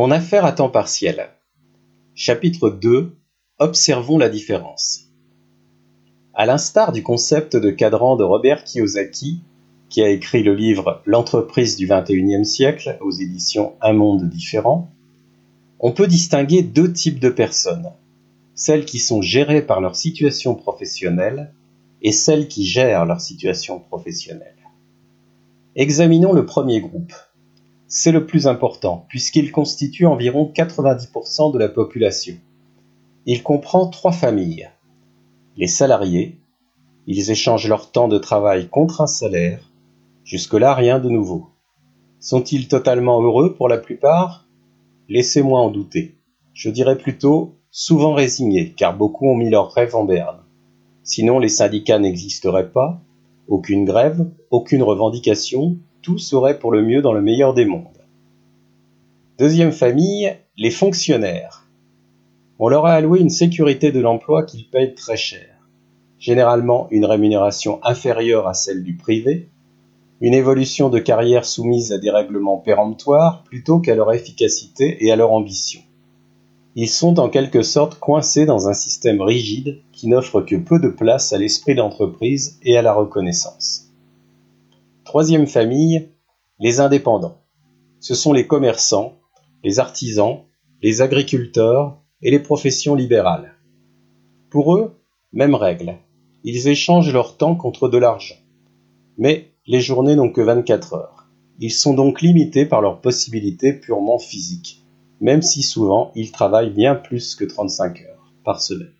Mon affaire à temps partiel. Chapitre 2. Observons la différence. À l'instar du concept de cadran de Robert Kiyosaki, qui a écrit le livre L'entreprise du XXIe siècle aux éditions Un monde différent, on peut distinguer deux types de personnes. Celles qui sont gérées par leur situation professionnelle et celles qui gèrent leur situation professionnelle. Examinons le premier groupe, c'est le plus important, puisqu'il constitue environ 90% de la population. Il comprend trois familles. Les salariés, ils échangent leur temps de travail contre un salaire. Jusque-là, rien de nouveau. Sont-ils totalement heureux pour la plupart? Laissez-moi en douter. Je dirais plutôt souvent résignés, car beaucoup ont mis leurs rêves en berne. Sinon, les syndicats n'existeraient pas, aucune grève, aucune revendication, tout serait pour le mieux dans le meilleur des mondes. Deuxième famille, les fonctionnaires. On leur a alloué une sécurité de l'emploi qu'ils payent très cher. Généralement une rémunération inférieure à celle du privé, une évolution de carrière soumise à des règlements péremptoires plutôt qu'à leur efficacité et à leur ambition. Ils sont en quelque sorte coincés dans un système rigide qui n'offre que peu de place à l'esprit d'entreprise et à la reconnaissance. Troisième famille, les indépendants. Ce sont les commerçants, les artisans, les agriculteurs et les professions libérales. Pour eux, même règle. Ils échangent leur temps contre de l'argent. Mais les journées n'ont que 24 heures. Ils sont donc limités par leurs possibilités purement physiques, même si souvent ils travaillent bien plus que 35 heures par semaine.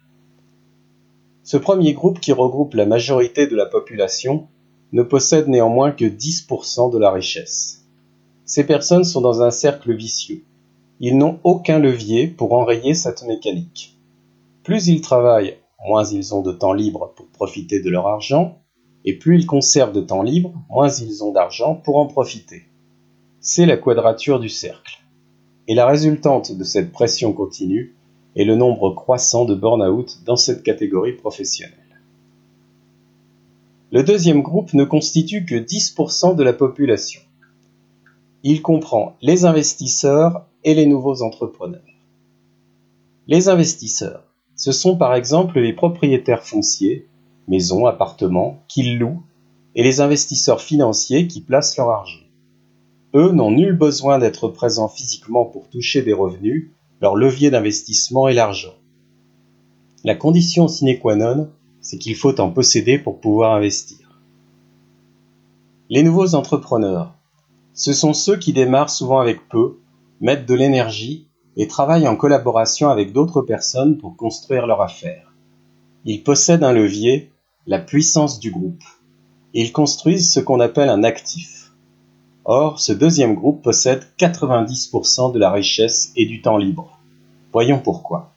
Ce premier groupe qui regroupe la majorité de la population ne possèdent néanmoins que 10% de la richesse. Ces personnes sont dans un cercle vicieux. Ils n'ont aucun levier pour enrayer cette mécanique. Plus ils travaillent, moins ils ont de temps libre pour profiter de leur argent, et plus ils conservent de temps libre, moins ils ont d'argent pour en profiter. C'est la quadrature du cercle. Et la résultante de cette pression continue est le nombre croissant de burn-out dans cette catégorie professionnelle. Le deuxième groupe ne constitue que 10% de la population. Il comprend les investisseurs et les nouveaux entrepreneurs. Les investisseurs, ce sont par exemple les propriétaires fonciers, maisons, appartements, qui louent, et les investisseurs financiers qui placent leur argent. Eux n'ont nul besoin d'être présents physiquement pour toucher des revenus, leur levier d'investissement est l'argent. La condition sine qua non, c'est qu'il faut en posséder pour pouvoir investir. Les nouveaux entrepreneurs, ce sont ceux qui démarrent souvent avec peu, mettent de l'énergie et travaillent en collaboration avec d'autres personnes pour construire leur affaire. Ils possèdent un levier, la puissance du groupe. Ils construisent ce qu'on appelle un actif. Or, ce deuxième groupe possède 90% de la richesse et du temps libre. Voyons pourquoi.